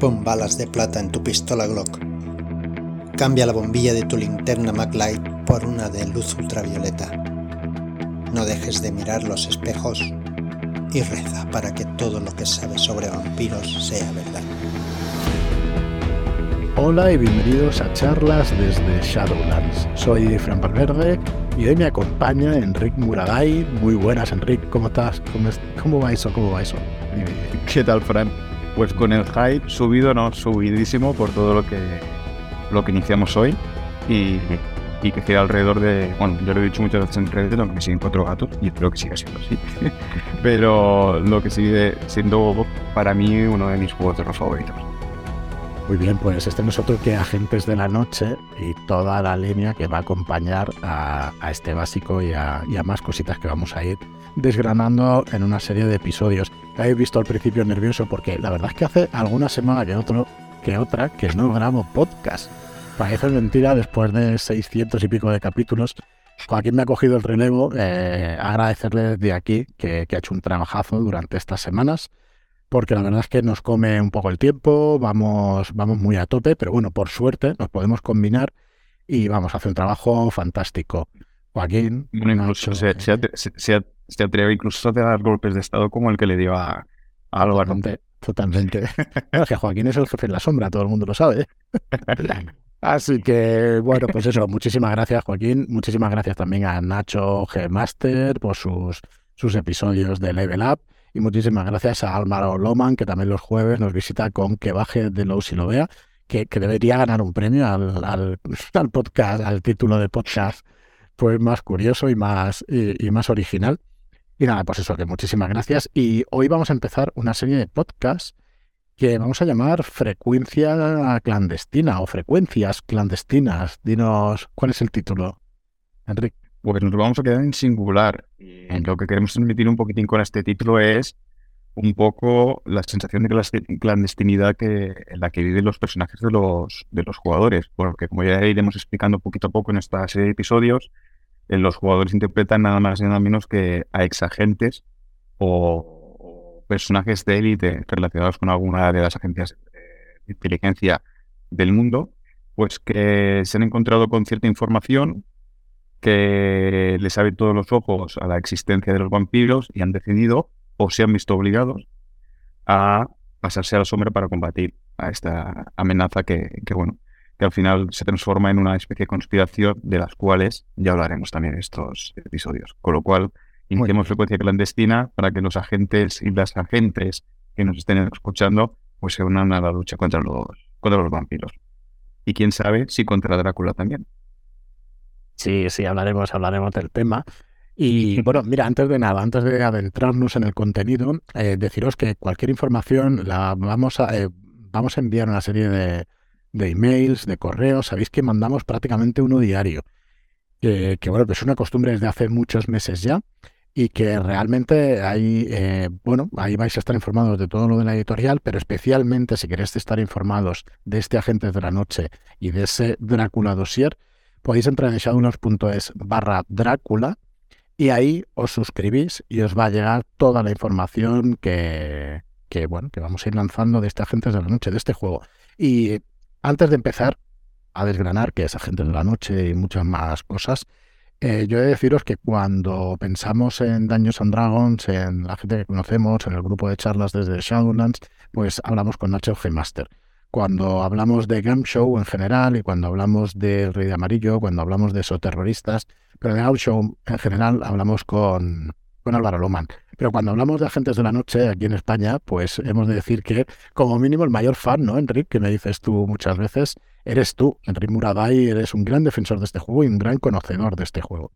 Pon balas de plata en tu pistola Glock. Cambia la bombilla de tu linterna MacLight por una de luz ultravioleta. No dejes de mirar los espejos y reza para que todo lo que sabes sobre vampiros sea verdad. Hola y bienvenidos a charlas desde Shadowlands. Soy Fran Valverde y hoy me acompaña Enric Muraday. Muy buenas, Enric. ¿Cómo estás? ¿Cómo, va eso? ¿Cómo va eso? ¿Qué tal, Fran? Pues con el hype subido, no, subidísimo por todo lo que, lo que iniciamos hoy y, que gira alrededor de, bueno, yo lo he dicho muchas veces en redes, aunque me siguen cuatro gatos y espero que siga siendo así, pero lo que sigue siendo para mí uno de mis juegos de los favoritos. Muy bien, pues este no es otro que Agentes de la Noche y toda la línea que va a acompañar a, este básico y a, más cositas que vamos a ir desgranando en una serie de episodios. Habéis visto al principio nervioso porque la verdad es que hace alguna semana que, otro, que otra que no grabo podcast. Parece mentira después de 600 y pico de capítulos. Joaquín me ha cogido el relevo. Eh, agradecerle desde aquí que, que ha hecho un trabajazo durante estas semanas porque la verdad es que nos come un poco el tiempo, vamos, vamos muy a tope, pero bueno, por suerte nos podemos combinar y vamos a hacer un trabajo fantástico. Joaquín. incluso se, atreve incluso a dar golpes de estado como el que le dio a, a. Totalmente. que Joaquín es el jefe en la sombra, todo el mundo lo sabe. Así que, bueno, pues eso, muchísimas gracias, Joaquín. Muchísimas gracias también a Nacho G. Master por sus, sus episodios de Level Up. Y muchísimas gracias a Álvaro Loman, que también los jueves nos visita con que baje de low si lo vea, que, debería ganar un premio al, al, podcast, al título de podcast, pues más curioso y más, y, más original. Y nada, pues eso, que muchísimas gracias. Y hoy vamos a empezar una serie de podcasts que vamos a llamar Frecuencia Clandestina o Frecuencias Clandestinas. Dinos, ¿cuál es el título, Enrique? pues nos vamos a quedar en singular. Y lo que queremos transmitir un poquitín con este título es un poco la sensación de clandestinidad que, en la que viven los personajes de los, de los jugadores. Porque como ya iremos explicando poquito a poco en esta serie de episodios, los jugadores interpretan nada más y nada menos que a exagentes o, o personajes de élite relacionados con alguna de las agencias de inteligencia del mundo, pues que se han encontrado con cierta información que les abre todos los ojos a la existencia de los vampiros y han decidido o se han visto obligados a pasarse a la sombra para combatir a esta amenaza que, bueno, que al final se transforma en una especie de conspiración de las cuales ya hablaremos también en estos episodios. Con lo cual, iniciemos frecuencia clandestina para que los agentes y las agentes que nos estén escuchando pues se unan a la lucha contra los, contra los vampiros. Y quién sabe si contra Drácula también. Sí, sí, hablaremos, hablaremos del tema. Y bueno, mira, antes de nada, antes de adentrarnos en el contenido, eh, deciros que cualquier información la vamos a, eh, vamos a enviar una serie de, de, emails, de correos. Sabéis que mandamos prácticamente uno diario. Que, bueno, que es una costumbre desde hace muchos meses ya y que realmente ahí, eh, bueno, ahí vais a estar informados de todo lo de la editorial, pero especialmente si queréis estar informados de este Agentes de la Noche y de ese Drácula Dossier, podéis entrar en shadowlands.es barra Drácula y ahí os suscribís y os va a llegar toda la información que, que, bueno, que vamos a ir lanzando de este Agentes de la Noche, de este juego. Y antes de empezar a desgranar qué es Agentes de la Noche y muchas más cosas, eh, yo he de deciros que cuando pensamos en Dungeons and Dragons, en la gente que conocemos, en el grupo de charlas desde Shadowlands, pues hablamos con Nacho G. Master cuando hablamos de Game Show en general y cuando hablamos de Rey de Amarillo, cuando hablamos de terroristas, pero de Game Show en general hablamos con, con Álvaro Loman. Pero cuando hablamos de agentes de la noche aquí en España, pues hemos de decir que como mínimo el mayor fan, ¿no, Enrique? Que me dices tú muchas veces, eres tú, Enrique Muraday, eres un gran defensor de este juego y un gran conocedor de este juego.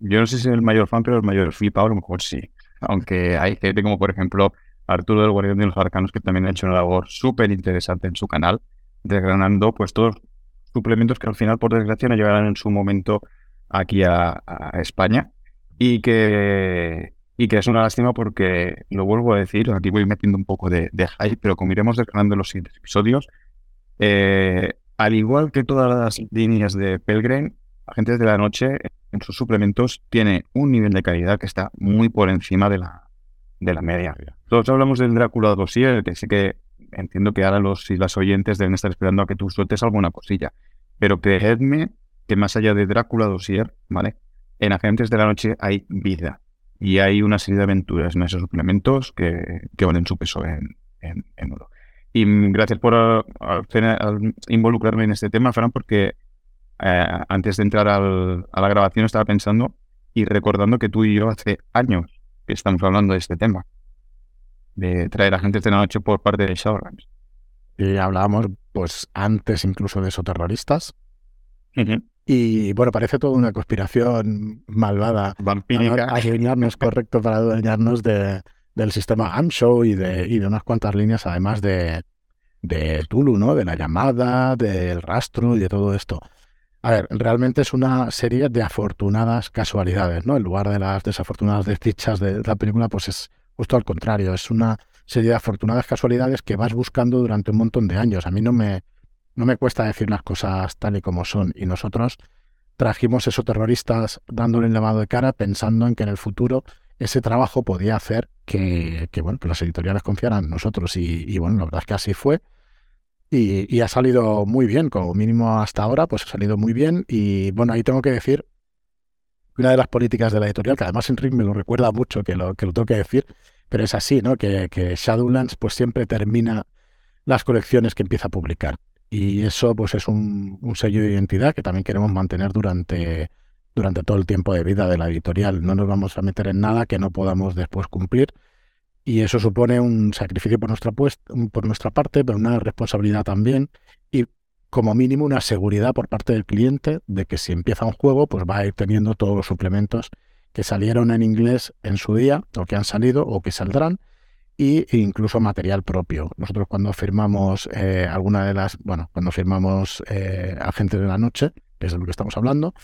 Yo no sé si es el mayor fan, pero el mayor flipado a lo mejor sí. Aunque hay gente como, por ejemplo, Arturo del Guardián de los Arcanos, que también ha hecho una labor súper interesante en su canal, desgranando pues todos suplementos que al final, por desgracia, no llegarán en su momento aquí a, España y que, y que es una lástima porque, lo vuelvo a decir, aquí voy metiendo un poco de, hype, pero como iremos desgranando los siguientes episodios, eh, al igual que todas las líneas de Pelgrim, Agentes de la Noche en sus suplementos tiene un nivel de calidad que está muy por encima de la, de la media. Todos hablamos del Drácula Dossier, que sí que entiendo que ahora los y las oyentes deben estar esperando a que tú sueltes alguna cosilla. Pero creedme que más allá de Drácula Dossier, ¿vale? En Agentes de la Noche hay vida y hay una serie de aventuras en esos suplementos que, que valen su peso en, en, oro. Y gracias por involucrarme en este tema, Fran, porque eh, antes de entrar al, a la grabación estaba pensando y recordando que tú y yo hace años que estamos hablando de este tema, de traer agentes de la noche por parte de Shadowlands. Y hablábamos, pues, antes incluso de esos terroristas. Y bueno, parece toda una conspiración malvada. Vampírica. Adueñarnos, correcto, para adueñarnos de, del sistema AMSHO y de, y de unas cuantas líneas, además de, de Tulu, ¿no? De la llamada, del rastro y de todo esto. A ver, realmente es una serie de afortunadas casualidades, ¿no? En lugar de las desafortunadas desdichas de la película, pues es justo al contrario, es una serie de afortunadas casualidades que vas buscando durante un montón de años. A mí no me, no me cuesta decir las cosas tal y como son. Y nosotros trajimos esos terroristas dándole el lavado de cara pensando en que en el futuro ese trabajo podía hacer que, bueno, que las editoriales confiaran en nosotros. Y, y bueno, la verdad es que así fue. Y, ha salido muy bien, como mínimo hasta ahora, pues ha salido muy bien. Y bueno, ahí tengo que decir una de las políticas de la editorial, que además Enrique me lo recuerda mucho, que lo, que lo tengo que decir, pero es así, ¿no? Que, que, Shadowlands pues siempre termina las colecciones que empieza a publicar. Y eso pues es un, sello de identidad que también queremos mantener durante, durante todo el tiempo de vida de la editorial. No nos vamos a meter en nada que no podamos después cumplir y eso supone un sacrificio por nuestra, por nuestra parte, pero una responsabilidad también y como mínimo una seguridad por parte del cliente de que si empieza un juego, pues va a ir teniendo todos los suplementos que salieron en inglés en su día, o que han salido, o que saldrán, e incluso material propio. Nosotros cuando firmamos eh, alguna de las, bueno, cuando firmamos eh, Agentes de la Noche, que es de lo que estamos hablando,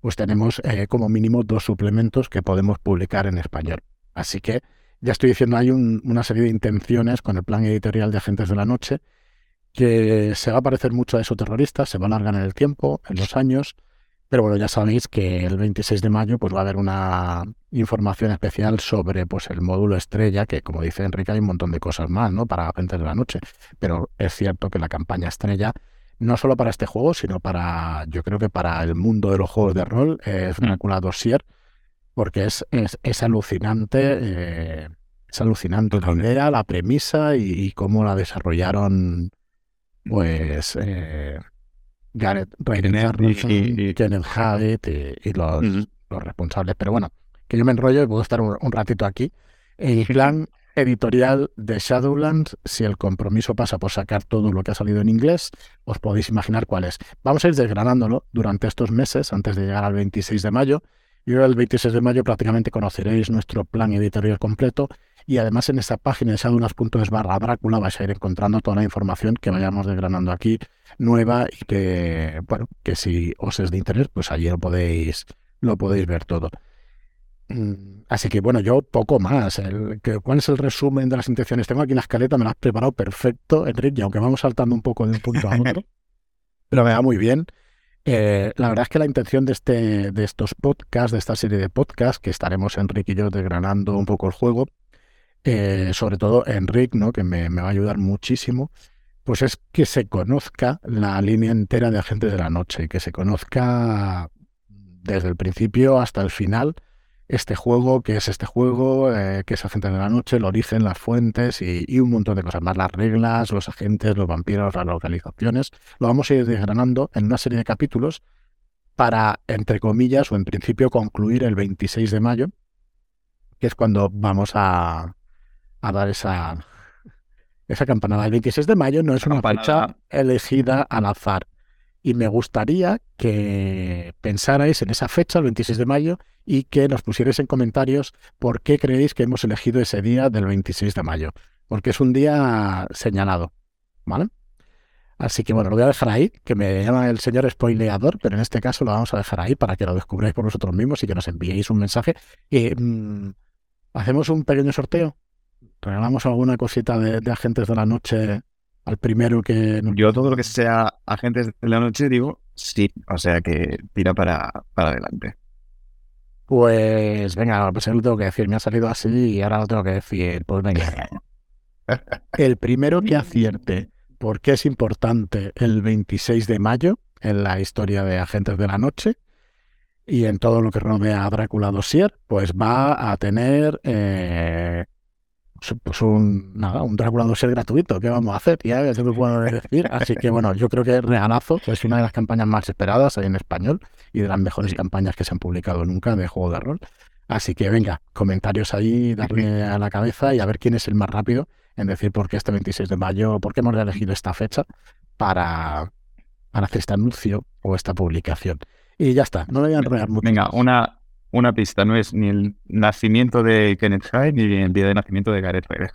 pues tenemos eh, como mínimo dos suplementos que podemos publicar en español. Así que ya estoy diciendo, hay una serie de intenciones con el plan editorial de Agentes de la Noche que se va a parecer mucho a esos terroristas, se va a alargar en el tiempo, en los años, pero bueno, ya sabéis que el 26 de mayo pues va a haber una información especial sobre pues el módulo estrella, que como dice Enrique hay un montón de cosas más, ¿no? Para Agentes de la Noche, pero es cierto que la campaña estrella no solo para este juego, sino para, yo creo que para el mundo de los juegos de rol, es una mm. dossier porque es, es, alucinante, eh, es alucinante la idea, la premisa y, cómo la desarrollaron, pues, eh, Gareth y, Kenneth Haggett y, los, los, responsables. Pero bueno, que yo me enrollo y puedo estar un, ratito aquí. El plan editorial de Shadowlands, si el compromiso pasa por sacar todo lo que ha salido en inglés, os podéis imaginar cuál es. Vamos a ir desgranándolo durante estos meses, antes de llegar al 26 de mayo, y ahora el 26 de mayo prácticamente conoceréis nuestro plan editorial completo y además en esta página de shadowlands.es barra Drácula vais a ir encontrando toda la información que vayamos desgranando aquí nueva y que, bueno, que si os es de interés, pues allí lo podéis, lo podéis ver todo. Mm, así que bueno, yo poco más. El, ¿Cuál es el resumen de las intenciones? Tengo aquí la escaleta, me la has preparado perfecto, Enrique, aunque vamos saltando un poco de un punto a otro, pero me va muy bien. Eh, la verdad es que la intención de, este, de estos podcasts, de esta serie de podcasts, que estaremos Enrique y yo desgranando un poco el juego, eh, sobre todo Enrique, ¿no? que me, va a ayudar muchísimo, pues es que se conozca la línea entera de Agentes de la Noche, que se conozca desde el principio hasta el final este juego, qué es este juego, eh, qué es Agentes de la Noche, el origen, las fuentes y, un montón de cosas más, las reglas, los agentes, los vampiros, las localizaciones. Lo vamos a ir desgranando en una serie de capítulos para, entre comillas, o en principio concluir el 26 de mayo, que es cuando vamos a, a dar esa, esa campanada. El 26 de mayo no es una fecha elegida al azar. Y me gustaría que pensarais en esa fecha, el 26 de mayo, y que nos pusierais en comentarios por qué creéis que hemos elegido ese día del 26 de mayo, porque es un día señalado, ¿vale? Así que bueno, lo voy a dejar ahí, que me llama el señor spoileador, pero en este caso lo vamos a dejar ahí para que lo descubráis por vosotros mismos y que nos enviéis un mensaje. Y, mm, Hacemos un pequeño sorteo. Regalamos alguna cosita de, agentes de la noche al primero que... Yo todo lo que sea agentes de la noche digo sí, o sea que tira para, para adelante. Pues venga, pues lo tengo que decir, me ha salido así y ahora lo tengo que decir. Pues venga. El primero que acierte por qué es importante el 26 de mayo en la historia de Agentes de la Noche y en todo lo que rodea a Drácula Dossier, pues va a tener eh, pues un, nada, un Drácula Dossier gratuito. ¿Qué vamos a hacer? Ya es lo que puedo decir. Así que bueno, yo creo que Regalazo es una de las campañas más esperadas ahí en español y de las mejores campañas que se han publicado nunca de juego de rol. Así que venga, comentarios ahí, darle a la cabeza y a ver quién es el más rápido en decir por qué este 26 de mayo, por qué hemos elegido esta fecha para, para hacer este anuncio o esta publicación. Y ya está, no le voy a enrollar mucho. Venga, una, una pista, no es ni el nacimiento de Kenneth Hyde ni el día de nacimiento de Gareth Bale.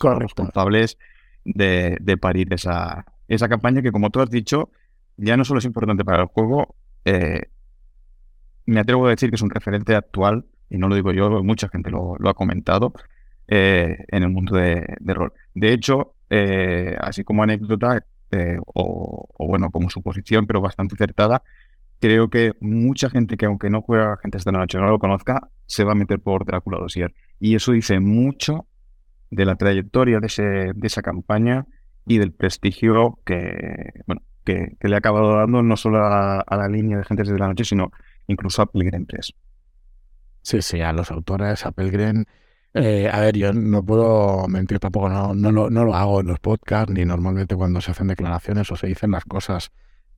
Son responsables de, de, parir esa, esa campaña que, como tú has dicho, ya no solo es importante para el juego, eh, me atrevo a decir que es un referente actual, y no lo digo yo, mucha gente lo, lo ha comentado, eh, en el mundo de, de, rol. De hecho, eh, así como anécdota, o, o, bueno, como suposición, pero bastante acertada, creo que mucha gente que aunque no juega gente esta noche no lo conozca, se va a meter por Drácula Dossier. Y eso dice mucho de la trayectoria de, esa campaña y del prestigio que, bueno, que, le ha acabado dando no solo a, la línea de Gentes de la Noche, sino incluso a Pelgrim 3. Sí, sí, a los autores, a Pelgrim. Eh, a ver, yo no puedo mentir tampoco, no, no, no, no lo hago en los podcasts ni normalmente cuando se hacen declaraciones o se dicen las cosas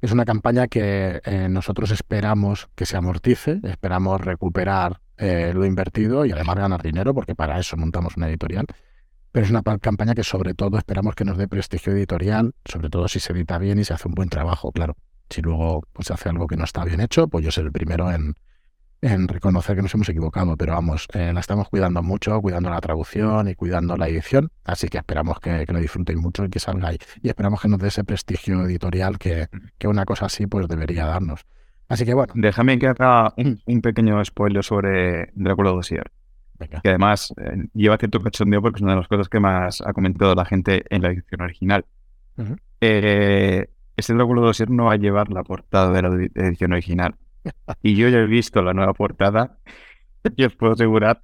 es una campaña que eh, nosotros esperamos que se amortice, esperamos recuperar eh, lo invertido y además ganar dinero, porque para eso montamos una editorial. Pero es una campaña que sobre todo esperamos que nos dé prestigio editorial, sobre todo si se edita bien y se hace un buen trabajo, claro. Si luego pues, se hace algo que no está bien hecho, pues yo seré el primero en, en reconocer que nos hemos equivocado, pero vamos, eh, la estamos cuidando mucho, cuidando la traducción y cuidando la edición, así que esperamos que, que lo disfrutéis mucho y que salga ahí. Y esperamos que nos dé ese prestigio editorial que, que una cosa así pues debería darnos. Así que bueno. Déjame que haga un, pequeño spoiler sobre Drácula Dossier. Que además eh, lleva cierto cachondeo porque es una de las cosas que más ha comentado la gente en la edición original. eh, este Drácula Dossier no va a llevar la portada de la edición original y yo ya he visto la nueva portada y os puedo asegurar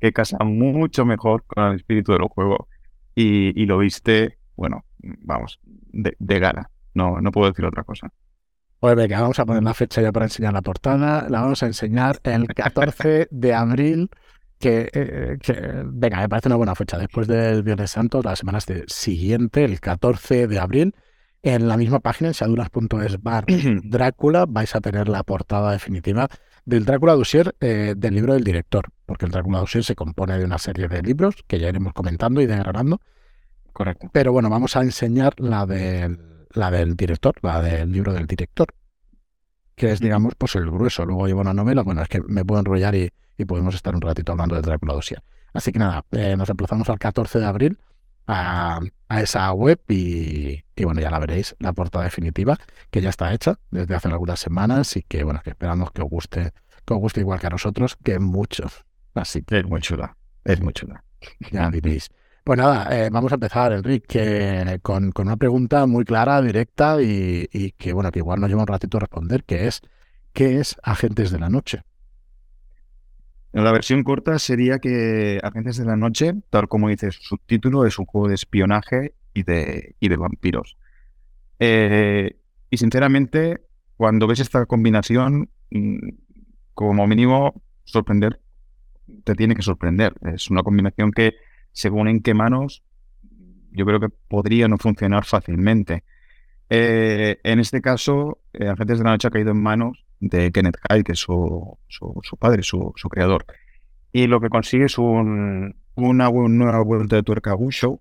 que casa mucho mejor con el espíritu del juego y, lo viste, bueno, vamos, de, gana. No, no puedo decir otra cosa. Pues venga, vamos a poner la fecha ya para enseñar la portada. La vamos a enseñar el 14 de abril. Que, eh, que, venga, me parece una buena fecha. Después del Viernes Santo, la semana siguiente, el 14 de abril, en la misma página, en seaduras.es bar Drácula, vais a tener la portada definitiva del Drácula Dossier eh, del libro del director, porque el Drácula Dossier se compone de una serie de libros que ya iremos comentando y degradando. Correcto. Pero bueno, vamos a enseñar la del, la del director, la del libro del director, que es, digamos, pues el grueso. Luego lleva una novela, bueno, es que me puedo enrollar y, podemos estar un ratito hablando del Drácula Dossier. Así que nada, eh, nos emplazamos al 14 de abril a, esa web y, bueno, ya la veréis, la portada definitiva, que ya está hecha desde hace algunas semanas y que bueno, que esperamos que os guste, que os guste igual que a nosotros, que mucho. Así que es muy chula, es muy chula. Ya diréis. Pues nada, eh, vamos a empezar, Enrique, con, con, una pregunta muy clara, directa y, y, que bueno, que igual nos lleva un ratito a responder, que es ¿qué es Agentes de la Noche? La versión corta sería que Agentes de la Noche, tal como dice su subtítulo, es un juego de espionaje y de, y de vampiros. Eh, y sinceramente, cuando ves esta combinación, mm, como mínimo, sorprender, te tiene que sorprender. Es una combinación que, según en qué manos, yo creo que podría no funcionar fácilmente. Eh, en este caso, eh, Agentes de la Noche ha caído en manos de Kenneth Hyde, que es su, su, padre, su, su, creador. Y lo que consigue es un, una nueva vuelta de tuerca a Show.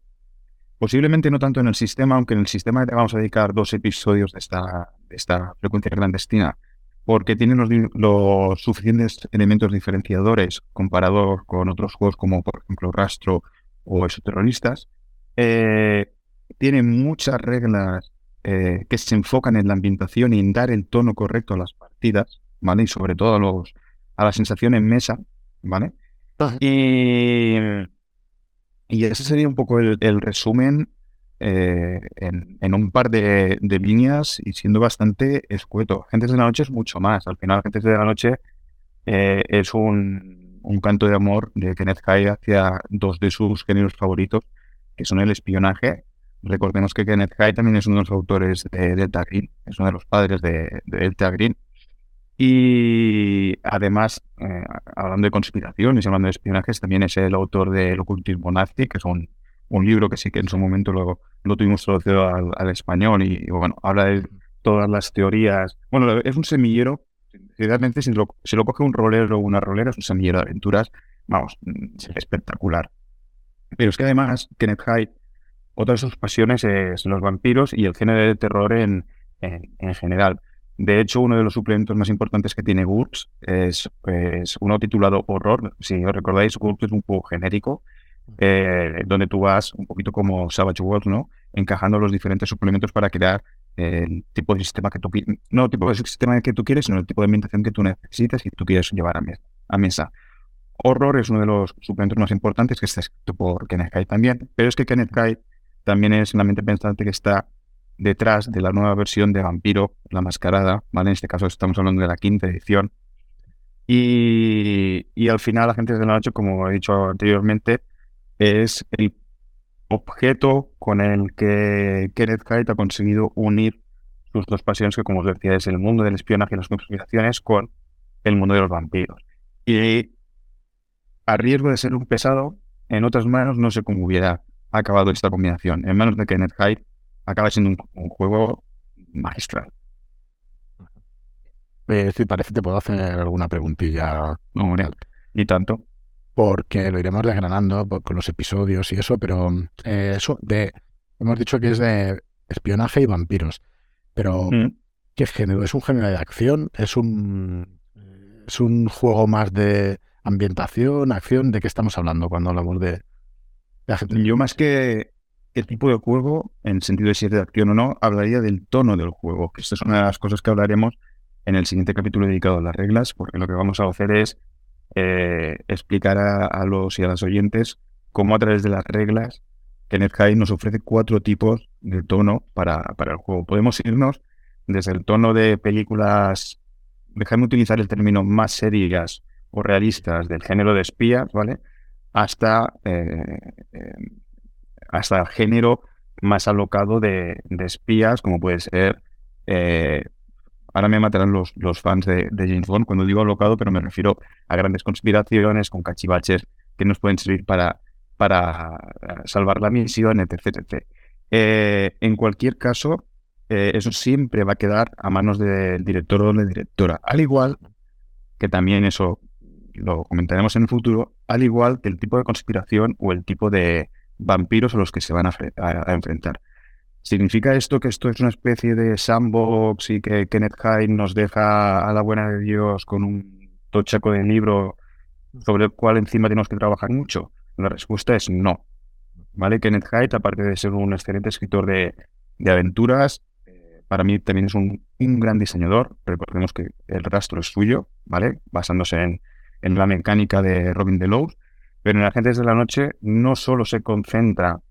Posiblemente no tanto en el sistema, aunque en el sistema vamos a dedicar dos episodios de esta, de esta frecuencia clandestina, porque tiene los, los suficientes elementos diferenciadores comparados con otros juegos como, por ejemplo, Rastro o Exoterroristas. Eh, tiene muchas reglas eh, que se enfocan en la ambientación y en dar el tono correcto a las ¿vale? Y sobre todo a, los, a la sensación en mesa, ¿vale? Y, y ese sería un poco el, resumen eh, en, un par de, líneas y siendo bastante escueto. Gentes de la Noche es mucho más. Al final, Gentes de la Noche eh, es un, un, canto de amor de Kenneth Hyde hacia dos de sus géneros favoritos, que son el espionaje. Recordemos que Kenneth Hyde también es uno de los autores de Delta Green, es uno de los padres de, Delta Green. Y además, eh, hablando de conspiraciones y hablando de espionajes, también es el autor del ocultismo nazi, que es un, un libro que sí que en su momento lo, lo tuvimos traducido al, español y, bueno, habla de todas las teorías. Bueno, es un semillero, realmente si lo, si lo coge un rolero o una rolera, es un semillero de aventuras, vamos, mm, espectacular. Pero es que además, Kenneth Hyde, otra de sus pasiones es los vampiros y el género de terror en, en, general. De hecho, uno de los suplementos más importantes que tiene GURPS es, uno titulado Horror. Si os recordáis, GURPS es un juego genérico eh, donde tú vas un poquito como Savage Worlds, ¿no? Encajando los diferentes suplementos para crear el tipo de sistema que tú no el tipo de sistema que tú quieres, sino el tipo de ambientación que tú necesitas y tú quieres llevar a, mesa. Horror es uno de los suplementos más importantes que está escrito por Kenneth Hyde también, pero es que Kenneth Hyde también es una mente pensante que está detrás de la nueva versión de Vampiro, La Mascarada, ¿vale? En este caso estamos hablando de la quinta edición. Y, y al final, Agentes de la Noche, como he dicho anteriormente, es el objeto con el que Kenneth Hyde ha conseguido unir sus dos pasiones, que como os decía, es el mundo del espionaje y las conspiraciones con el mundo de los vampiros. Y a riesgo de ser un pesado, en otras manos no sé cómo hubiera acabado esta combinación. En manos de Kenneth Hyde acaba siendo un, juego magistral. Eh, si parece, te puedo hacer alguna preguntilla. No, y tanto porque lo iremos desgranando con los episodios y eso, pero eh, eso de, hemos dicho que es de espionaje y vampiros, pero mm. ¿qué género? ¿Es un género de acción? ¿Es un, ¿Es un juego más de ambientación, acción? ¿De qué estamos hablando cuando hablamos de, gente? Yo más que el tipo de juego, en sentido de si es de acción o no, hablaría del tono del juego, que esta es una de las cosas que hablaremos en el siguiente capítulo dedicado a las reglas, porque lo que vamos a hacer es eh, explicar a, los y a las oyentes cómo a través de las reglas Kenneth Hyde nos ofrece cuatro tipos de tono para, para el juego. Podemos irnos desde el tono de películas, déjame utilizar el término más serias o realistas del género de espías, ¿vale? Hasta, eh, eh, hasta el género más alocado de, espías, como puede ser Ahora me matarán los, los fans de, James Bond cuando digo alocado, pero me refiero a grandes conspiraciones con cachivaches que nos pueden servir para, para eh, salvar la misión, etc. Eh, en cualquier caso, eh, eso siempre va a quedar a manos del director o de la directora. Al igual que también eso lo comentaremos en el futuro, al igual que el tipo de conspiración o el tipo de vampiros a los que se van a enfrentar. ¿Significa esto que esto es una especie de sandbox y que Kenneth Hyde nos deja a la buena de Dios con un tochaco de libro sobre el cual encima tenemos que trabajar mucho? La respuesta es no. ¿Vale? Kenneth Hyde, aparte de ser un excelente escritor de, aventuras, eh, para mí también es un, gran diseñador. Recordemos que el rastro es suyo, ¿vale? Basándose en, la mecánica de Robin Delos. Pero en Agentes de la Noche no solo se concentra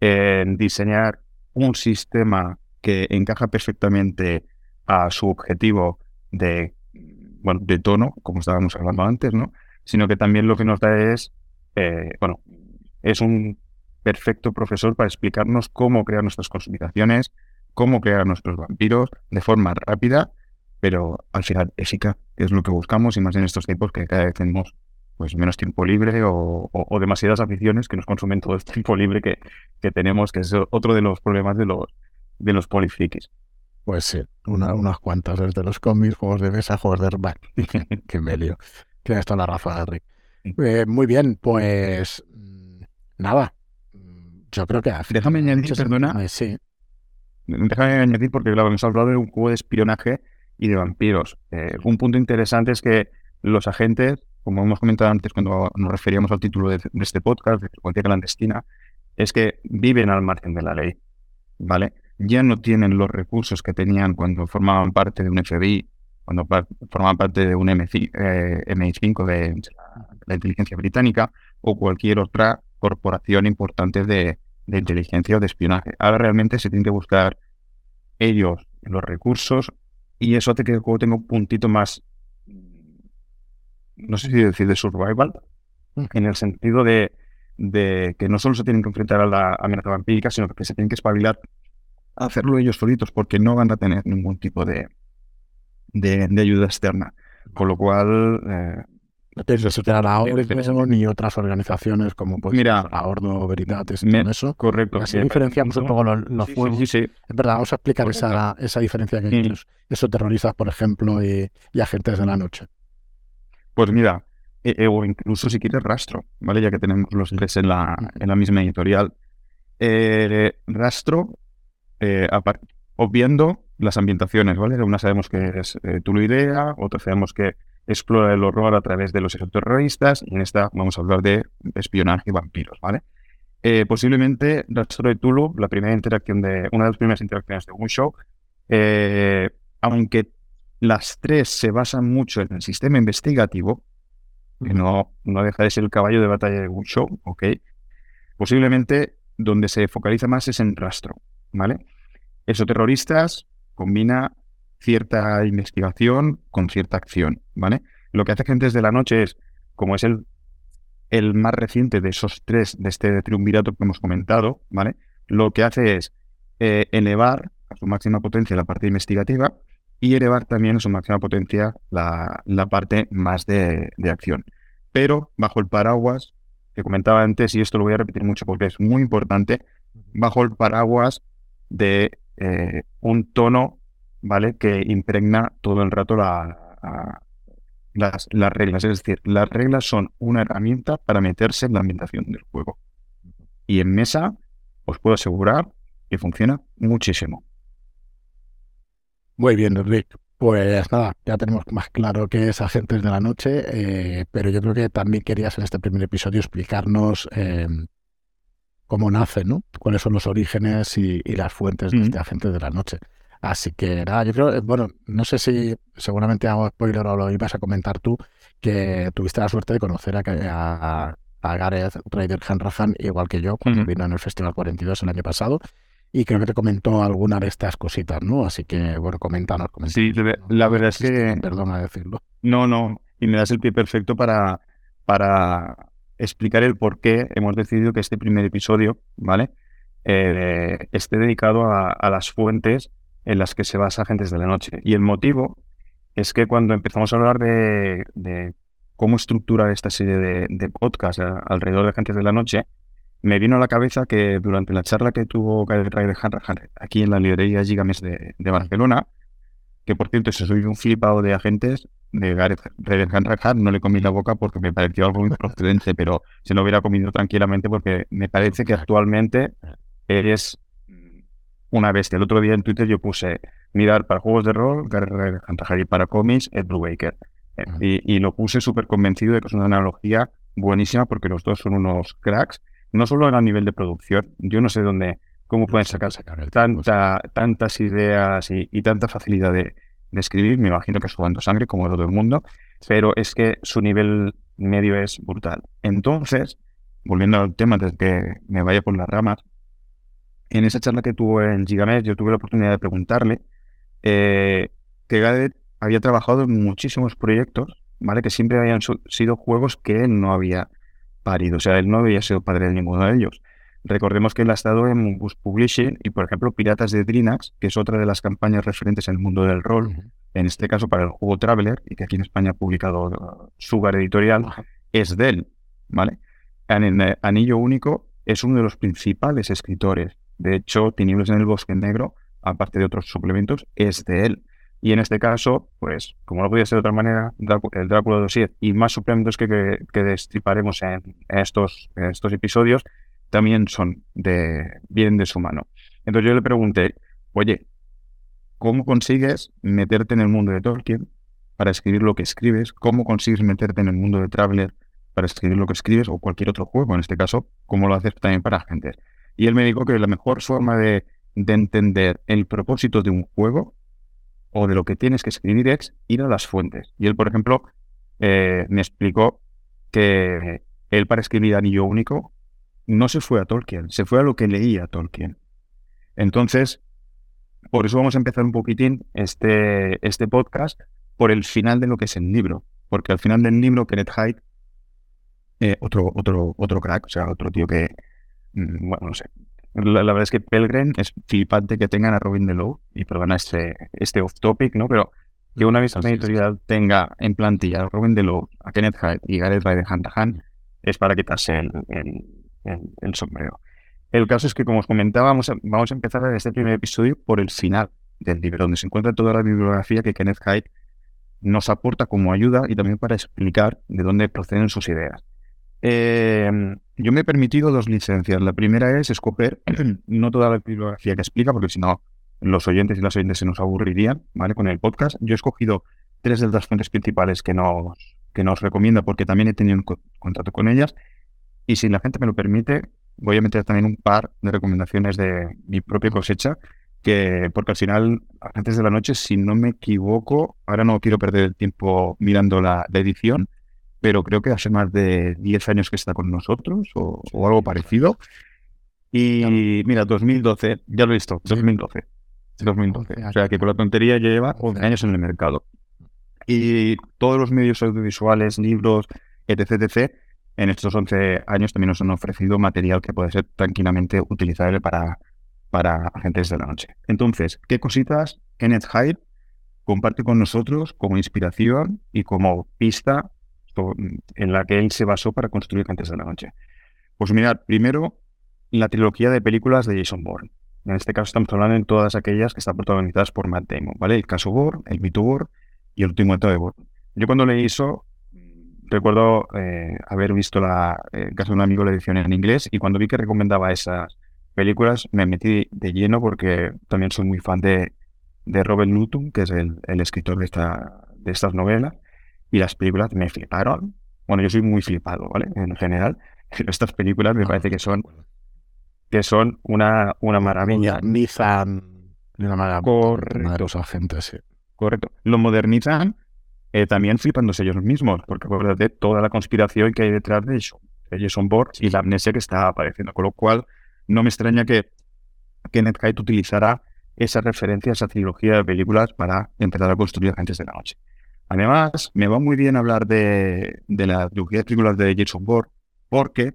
en diseñar un sistema que encaja perfectamente a su objetivo de, bueno, de tono, como estábamos hablando antes, ¿no? Sino que también lo que nos da es, eh, bueno, es un perfecto profesor para explicarnos cómo crear nuestras conspiraciones, cómo crear nuestros vampiros de forma rápida, pero al final eficaz, que es lo que buscamos y más en estos tiempos que cada vez tenemos pues menos tiempo libre o, demasiadas aficiones que nos consumen todo el tiempo libre que, que tenemos, que es otro de los problemas de los, de los polifrikis. Pues sí, unas cuantas, desde los cómics, juegos de mesa, juegos de hermano. Qué medio. Tienes toda la razón, Rick. Eh, muy bien, pues mm, nada. Yo creo que... Déjame añadir, perdona. Eh, sí. Déjame añadir porque claro, hemos hablado de un juego de espionaje y de vampiros. Eh, un punto interesante es que los agentes como hemos comentado antes cuando nos referíamos al título de, este podcast, de cualquier clandestina, es que viven al margen de la ley, ¿vale? Ya no tienen los recursos que tenían cuando formaban parte de un FBI, cuando formaban parte de un MI5 eh, de la inteligencia británica o cualquier otra corporación importante de, de inteligencia o de espionaje. Ahora realmente se tiene que buscar ellos los recursos y eso hace que el juego tenga un puntito más no sé si decir de survival, mm. en el sentido de, de que no solo se tienen que enfrentar a la amenaza vampírica, sino que se tienen que espabilar a hacerlo ellos solitos, porque no van a tener ningún tipo de, de, ayuda externa. Con lo cual, eh, a la Ordo ni otras organizaciones como pues, Mira, la Ordo, Veritatis, todo eso. Correcto. Así diferenciamos un poco los, los sí, Sí, Es verdad, vamos a explicar esa, esa diferencia que hay esos terroristas, por ejemplo, y, agentes de la noche. Pues mira, e, e, o incluso si quieres rastro, ¿vale? Ya que tenemos los tres en la, en la misma editorial. Eh, rastro, eh, obviando las ambientaciones, ¿vale? Una sabemos que es eh, idea, otra sabemos que explora el horror a través de los terroristas y en esta vamos a hablar de espionaje y vampiros, ¿vale? Eh, posiblemente Rastro de Tulu, la primera interacción de, una de las primeras interacciones de un show, aunque las tres se basan mucho en el sistema investigativo, que no, no deja de ser el caballo de batalla de un show, ¿ok? Posiblemente donde se focaliza más es en rastro, ¿vale? terroristas combina cierta investigación con cierta acción, ¿vale? Lo que hace Gentes de la Noche es, como es el, el más reciente de esos tres, de este triunvirato que hemos comentado, ¿vale? Lo que hace es eh, elevar a su máxima potencia la parte investigativa y elevar también a su máxima potencia la, la parte más de, de, acción. Pero bajo el paraguas que comentaba antes, y esto lo voy a repetir mucho porque es muy importante, bajo el paraguas de eh, un tono ¿vale? Que impregna todo el rato la, las, las reglas. Es decir, las reglas son una herramienta para meterse en la ambientación del juego. Y en mesa os puedo asegurar que funciona muchísimo. Muy bien, Rick. Pues nada, ya tenemos más claro qué es Agentes de la Noche, eh, pero yo creo que también querías en este primer episodio explicarnos eh, cómo nace, ¿no? Cuáles son los orígenes y, las fuentes de este Agentes de la Noche. Así que nada, yo creo, bueno, no sé si seguramente hago spoiler o lo ibas a comentar tú, que tuviste la suerte de conocer a, a, Gareth Ryder Hanrahan, igual que yo, cuando vino en el Festival 42 el año pasado. Y creo que te comentó alguna de estas cositas, ¿no? Así que, bueno, coméntanos. coméntanos sí, la verdad es que... Perdona decirlo. No, no, y me das el pie perfecto para, para explicar el por qué hemos decidido que este primer episodio, ¿vale? Eh, esté dedicado a, a, las fuentes en las que se basa Agentes de la Noche. Y el motivo es que cuando empezamos a hablar de, cómo estructurar esta serie de, de podcasts alrededor de Agentes de la Noche, me vino a la cabeza que durante la charla que tuvo Gareth Ryder aquí en la librería Gigames de, de, Barcelona, que por cierto, si soy un flipado de agentes, de Gareth Ryder no le comí la boca porque me pareció algo improcedente, pero se lo hubiera comido tranquilamente porque me parece que actualmente eres una bestia. El otro día en Twitter yo puse mirar para juegos de rol, y para cómics, Ed Brubaker. Eh, y, y, lo puse súper convencido de que es una analogía buenísima porque los dos son unos cracks, no solo a nivel de producción, yo no sé dónde, cómo pueden sacar, sacar tanta, tantas ideas y, tanta facilidad de, escribir, me imagino que es jugando sangre como todo el mundo, pero es que su nivel medio es brutal. Entonces, volviendo al tema desde que me vaya por las ramas, en esa charla que tuvo en Gigamesh, yo tuve la oportunidad de preguntarle eh, que Gadet había trabajado en muchísimos proyectos, ¿vale? Que siempre habían sido juegos que él no había parido. O sea, él no había sido padre de ninguno de ellos. Recordemos que él ha estado en Bus Publishing y, por ejemplo, Piratas de Drinax, que es otra de las campañas referentes en el mundo del rol, en este caso para el juego Traveler, y que aquí en España ha publicado uh, Sugar Editorial, es de él, ¿vale? En eh, Anillo Único es uno de los principales escritores de hecho, Tinieblas en el Bosque Negro, aparte de otros suplementos, es de él. Y en este caso, pues, como no podía ser de otra manera, el Drácula Dossier y más suplementos que, que, en, estos, estos episodios también son de, vienen de su mano. Entonces yo le pregunté, oye, ¿cómo consigues meterte en el mundo de Tolkien para escribir lo que escribes? ¿Cómo consigues meterte en el mundo de Traveler para escribir lo que escribes o cualquier otro juego? En este caso, ¿cómo lo haces también para gente? Y él me dijo que la mejor forma de, entender el propósito de un juego o de lo que tienes que escribir es ir a las fuentes. Y él, por ejemplo, eh, me explicó que él para escribir Anillo Único no se fue a Tolkien, se fue a lo que leía Tolkien. Entonces, por eso vamos a empezar un poquitín este, este podcast por el final de lo que es el libro, porque al final del libro Kenneth Hyde eh, otro, otro, otro crack, o sea, otro tío que, mm, bueno, no sé. La, verdad es que Pelgren es flipante que tengan a Robin DeLow, y perdona este, este off topic, ¿no? Pero que una vez editorial tenga en plantilla a Robin DeLow, a Kenneth Hyde y Gareth Bale de Hand es para quitarse el, el, sombrero. El caso es que, como os comentaba, vamos a, vamos a empezar este primer episodio por el final del libro, donde se encuentra toda la bibliografía que Kenneth Hyde nos aporta como ayuda y también para explicar de dónde proceden sus ideas. Em, yo me he permitido dos licencias. La primera es escoger no toda la bibliografía que explica, porque si no, los oyentes y las oyentes se nos aburrirían, ¿vale? Con el podcast. Yo he escogido tres de las fuentes principales que nos, que nos recomienda, porque también he tenido un contrato con ellas. Y si la gente me lo permite, voy a meter también un par de recomendaciones de mi propia cosecha que porque al final, antes de la noche, si no me equivoco, ahora no quiero perder el tiempo mirando la, edición, pero creo que hace más de 10 años que está con nosotros o, algo parecido. Y mira, 2012, ya lo he visto, 2012. 2012. O sea que con la tontería lleva 11 años en el mercado. Y todos los medios audiovisuales, libros, etc., etc., en estos 11 años también nos han ofrecido material que puede ser tranquilamente utilizable para para agentes de la noche. Entonces, ¿qué cositas Kenneth Hyde comparte con nosotros como inspiración y como pista en la que él se basó para construir Agentes de la Noche? Pues mirad, primero, la trilogía de películas de Jason Bourne. En este caso estamos hablando de todas aquellas que están protagonizadas por Matt Damon, ¿vale? El caso Bourne, el mito Bourne y el último de Bourne. Yo cuando leí eso, recuerdo eh, haber visto la, eh, en caso de un amigo la edición en inglés y cuando vi que recomendaba esas películas me metí de lleno porque también soy muy fan de, de Robert Newton, que es el, escritor de, esta, de estas novelas, y las películas me fliparon. Bueno, yo soy muy flipado, ¿vale? En general, estas películas me ah, parece que son que son una, una maravilla. Modernizan de una manera correcto. agentes, Correcto. Lo modernizan eh, también flipándose ellos mismos, porque de toda la conspiración que hay detrás de Jason, de Jason Bourne y la amnesia que está apareciendo, con lo cual no me extraña que Kenneth Hyde utilizara esa referencia, esa trilogía de películas para empezar a construir Agentes de la Noche. Además, me va muy bien hablar de, de películas de Jason Bourne, porque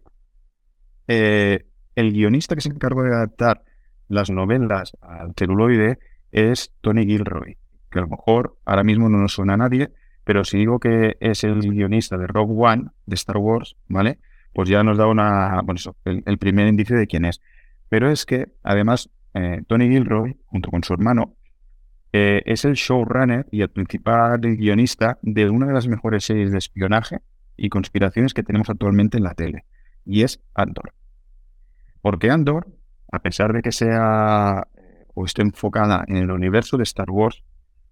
eh, el guionista que se encargó de adaptar las novelas al celuloide es Tony Gilroy, que a lo mejor ahora mismo no nos suena a nadie, pero si digo que es el guionista de Rogue One, de Star Wars, ¿vale? pues ya nos da una, bueno, eso, el, primer indicio de quién es. Pero es que, además, eh, Tony Gilroy, junto con su hermano, eh, es el showrunner y el principal guionista de una de las mejores series de espionaje y conspiraciones que tenemos actualmente en la tele, y es Andor. Porque Andor, a pesar de que sea o esté enfocada en el universo de Star Wars,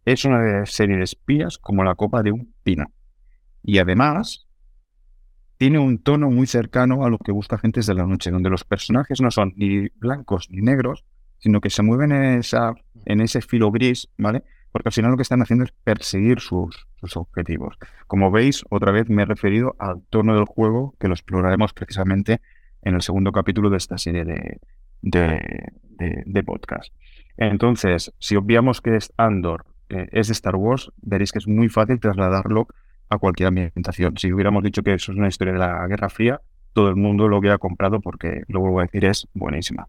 es una serie de espías como la copa de un pino. Y además, tiene un tono muy cercano a lo que busca Agentes de la Noche, donde los personajes no son ni blancos ni negros, sino que se mueven en, esa, en ese filo gris, ¿vale? Porque al final lo que están haciendo es perseguir sus, sus objetivos. Como veis, otra vez me he referido al tono del juego que lo exploraremos precisamente en el segundo capítulo de esta serie de, de, podcast. Entonces, si obviamos que es Andor, eh, es de Star Wars, veréis que es muy fácil trasladarlo a cualquier ambientación. Si hubiéramos dicho que eso es una historia de la Guerra Fría, todo el mundo lo hubiera comprado porque, lo vuelvo a decir, es buenísima.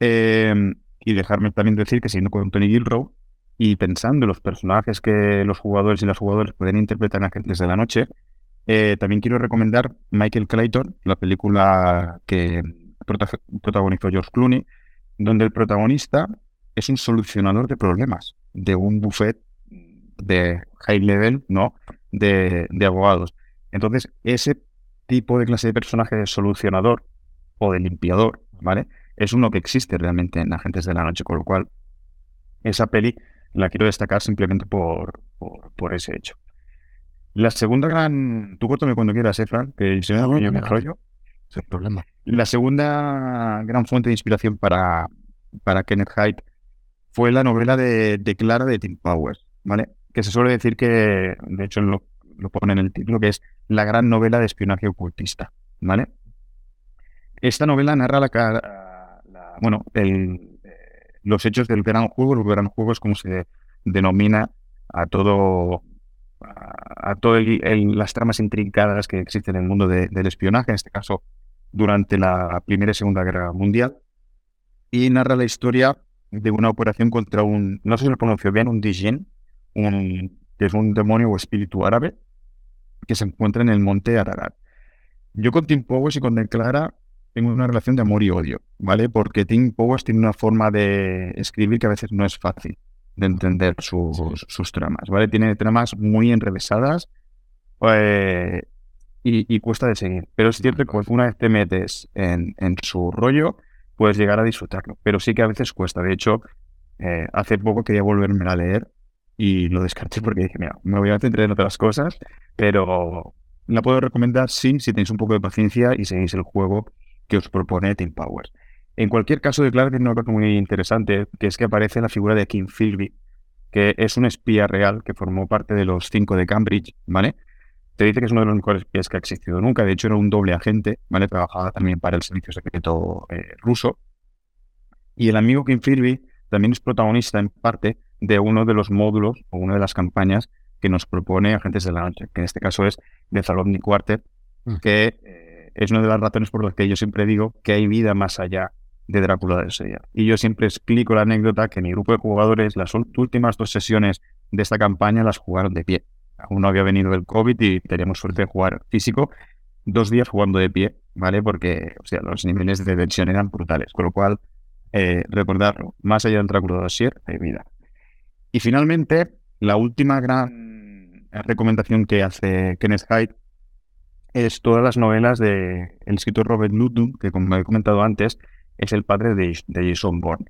Em, y dejarme también decir que siguiendo con Tony Gilrow y pensando en los personajes que los jugadores y las jugadoras pueden interpretar en Agentes de la Noche, eh, también quiero recomendar Michael Clayton, la película que protagonizó George Clooney, donde el protagonista es un solucionador de problemas de un buffet de high level, ¿no? de, abogados. Entonces, ese tipo de clase de personaje de solucionador o de limpiador, ¿vale? Es uno que existe realmente en Agentes de la Noche, con lo cual esa peli la quiero destacar simplemente por, por, ese hecho. La segunda gran... Tú cuéntame cuando quieras, Efran, que se me da me rollo. Sin problema. La segunda gran fuente de inspiración para, para Kenneth Hyde fue la novela de, de Clara de Tim Powers, ¿vale? que se suele decir que, de hecho lo, pone en el título, que es la gran novela de espionaje ocultista, ¿vale? Esta novela narra la, bueno, el, los hechos del gran juego, el gran juego es como se denomina a todo a, todas las tramas intrincadas que existen en el mundo del espionaje, en este caso durante la Primera y Segunda Guerra Mundial, y narra la historia de una operación contra un, no sé si lo pronuncio bien, un Dijin, un, que es un demonio o espíritu árabe, que se encuentra en el monte Ararat. Yo con Tim Powers y con Declara tengo una relación de amor y odio, ¿vale? Porque Tim Powers tiene una forma de escribir que a veces no es fácil de entender sus, tramas, ¿vale? Tiene tramas muy enrevesadas eh, y, cuesta de seguir. Pero es cierto que una vez te metes en, su rollo, puedes llegar a disfrutarlo. Pero sí que a veces cuesta. De hecho, eh, hace poco quería volverme a leer y lo descarté porque dije, mira, me voy a centrar en otras cosas, pero la puedo recomendar sí, si tenéis un poco de paciencia y seguís el juego que os propone Team Powers. En cualquier caso, declaro que una cosa muy interesante, que es que aparece la figura de King Philby, que es un espía real que formó parte de los cinco de Cambridge, ¿vale? Te dice que es uno de los mejores espías que ha existido nunca. De hecho, era un doble agente, ¿vale? Trabajaba también para el servicio secreto eh, ruso. Y el amigo King Philby también es protagonista en parte de uno de los módulos o una de las campañas que nos propone Agentes de la Noche, que en este caso es de Zalomni Quartet, mm. que eh, es una de las razones por las que yo siempre digo que hay vida más allá de Drácula de Sevilla. Y yo siempre explico la anécdota que mi grupo de jugadores, las últimas dos sesiones de esta campaña las jugaron de pie. Aún no había venido el COVID y teníamos suerte de jugar físico, dos días jugando de pie, ¿vale? Porque, o sea, los niveles de tensión eran brutales. Con lo cual, eh, recordarlo, más allá del Drácula de Sier, hay vida. Y finalmente, la última gran recomendación que hace Kenneth Hyde es todas las novelas del escritor Robert Ludlum, que como he comentado antes, es el padre de, Jason Bourne.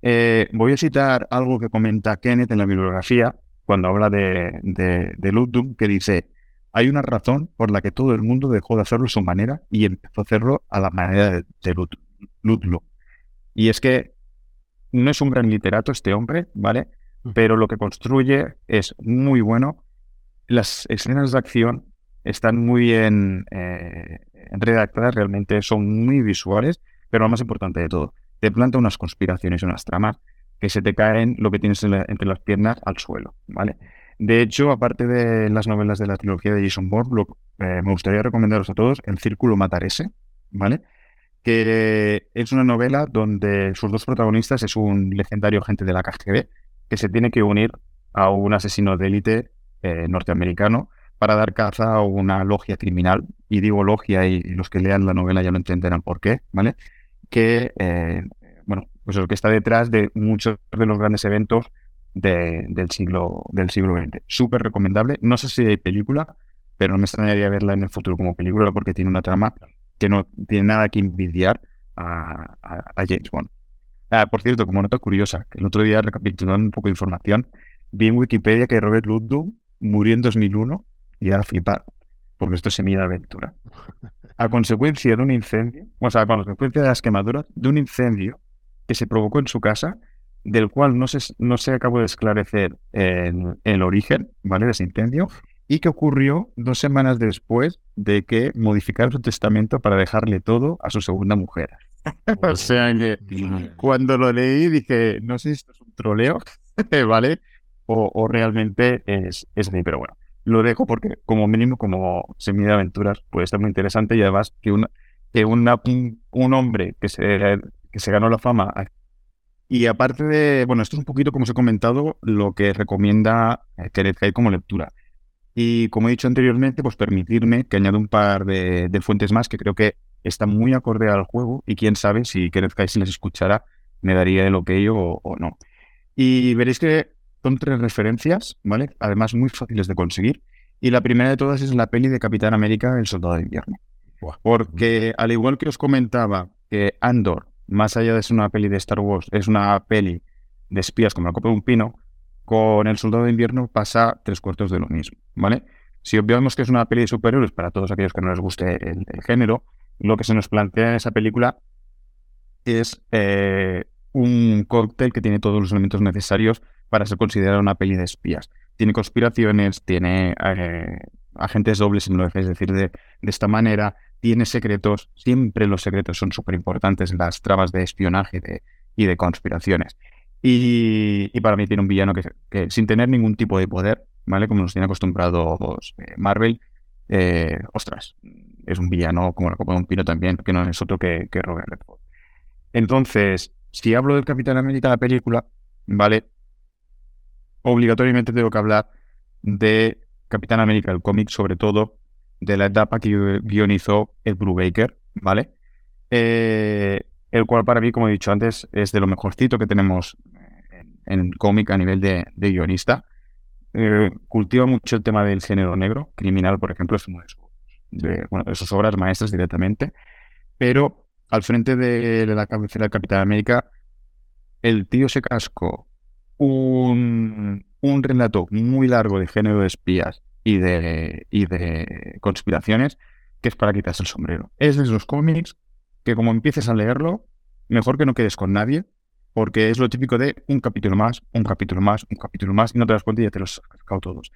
Eh, voy a citar algo que comenta Kenneth en la bibliografía cuando habla de, de, Ludlum, que dice, hay una razón por la que todo el mundo dejó de hacerlo a su manera y empezó a hacerlo a la manera de, de Ludlum. Y es que no es un gran literato este hombre, ¿vale? pero lo que construye es muy bueno. Las escenas de acción están muy bien eh, redactadas, realmente son muy visuales, pero lo más importante de todo, te planta unas conspiraciones, unas tramas que se te caen lo que tienes entre las piernas al suelo, ¿vale? De hecho, aparte de las novelas de la trilogía de Jason Bourne, eh, me gustaría recomendaros a todos El Círculo Matarese, ¿vale? Que es una novela donde sus dos protagonistas es un legendario agente de la KGB que se tiene que unir a un asesino de élite eh, norteamericano para dar caza a una logia criminal. Y digo logia y, los que lean la novela ya lo entenderán por qué, ¿vale? Que, eh, bueno, pues lo que está detrás de muchos de los grandes eventos del, siglo, del siglo XX. Súper recomendable. No sé si hay película, pero no me extrañaría verla en el futuro como película porque tiene una trama que no tiene nada que envidiar a, a James Bond. Ah, por cierto, como nota curiosa, el otro día recapitulando un poco de información, vi en Wikipedia que Robert Ludlum murió en 2001 y era flipar, porque esto es semilla de aventura. A consecuencia de un incendio, o sea, a consecuencia de las quemaduras, de un incendio que se provocó en su casa, del cual no se, no se acabó de esclarecer el, el origen, ¿vale? De ese incendio, y que ocurrió dos semanas después de que modificara su testamento para dejarle todo a su segunda mujer. o sea que cuando lo leí dije, no sé si esto es un troleo, ¿vale? O, realmente es, es mí, pero bueno, lo dejo porque como mínimo como semilla de aventuras puede estar muy interesante y además que, una, que una, un, hombre que se, que se ganó la fama y aparte de, bueno, esto es un poquito como os he comentado, lo que recomienda Kenneth Hyde como lectura. Y como he dicho anteriormente, pues permitirme que añada un par de, de fuentes más que creo que está muy acorde al juego y quién sabe si Kenneth Kai les escuchara me daría el ok o, o, no. Y veréis que son tres referencias, ¿vale? Además muy fáciles de conseguir. Y la primera de todas es la peli de Capitán América, El Soldado de Invierno. Porque al igual que os comentaba que Andor, más allá de ser una peli de Star Wars, es una peli de espías como la copa de un pino, con El Soldado de Invierno pasa tres cuartos de lo mismo, ¿vale? Si obviamos que es una peli de superhéroes para todos aquellos que no les guste el género, lo que se nos plantea en esa película es eh, un cóctel que tiene todos los elementos necesarios para ser considerado una peli de espías. Tiene conspiraciones, tiene eh, agentes dobles, lo dejáis decir de, esta manera, tiene secretos, siempre los secretos son súper importantes en las tramas de espionaje y de conspiraciones. Y, para mí tiene un villano que, sin tener ningún tipo de poder, ¿vale? Como nos tiene acostumbrados eh, Marvel, eh, ostras, es un villano como la Copa de un Pino también, que no es otro que, que Robert Redford. Entonces, si hablo del Capitán América, la película, ¿vale? Obligatoriamente tengo que hablar de Capitán América, el cómic, sobre todo de la etapa que guionizó Ed Brubaker, ¿vale? Eh, el cual para mí, como he dicho antes, es de lo mejorcito que tenemos en, el cómic a nivel de, guionista. Eh, cultiva mucho el tema del género negro. Criminal, por ejemplo, es uno de, bueno, de sus obras maestras directamente. Pero al frente de, la cabecera del Capitán América, el tío se cascó un, un relato muy largo de género de espías y de, y de conspiraciones que es para quitarse el sombrero. Es de esos cómics que como empieces a leerlo, mejor que no quedes con nadie, porque es lo típico de un capítulo más, un capítulo más, un capítulo más, y no te das cuenta y ya te los has sacado todos.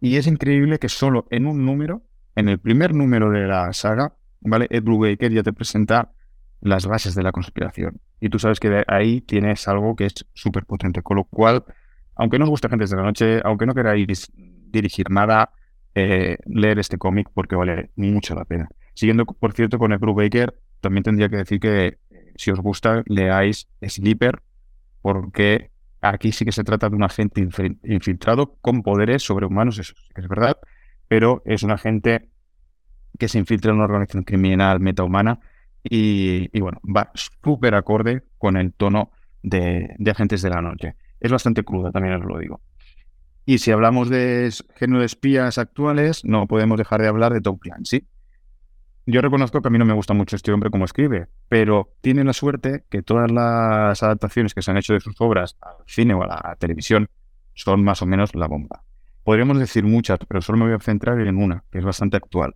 Y es increíble que solo en un número, en el primer número de la saga, ¿vale? Ed Brubaker ya te presenta las bases de la conspiración. Y tú sabes que de ahí tienes algo que es súper potente. Con lo cual, aunque no os guste Gente de la Noche, aunque no queráis dirigir nada, eh, leer este cómic porque vale mucho la pena. Siguiendo, por cierto, con el Baker, también tendría que decir que eh, si os gusta, leáis Sleeper, porque aquí sí que se trata de un agente infiltrado con poderes sobrehumanos, eso sí que es verdad, pero es un agente que se infiltra en una organización criminal metahumana y, bueno, va súper acorde con el tono de, de Agentes de la Noche. Es bastante cruda, también os lo digo. Y si hablamos de género de espías actuales, no podemos dejar de hablar de Tom Clancy. Yo reconozco que a mí no me gusta mucho este hombre como escribe, pero tiene la suerte que todas las adaptaciones que se han hecho de sus obras al cine o a la televisión son más o menos la bomba. Podríamos decir muchas, pero solo me voy a centrar en una, que es bastante actual.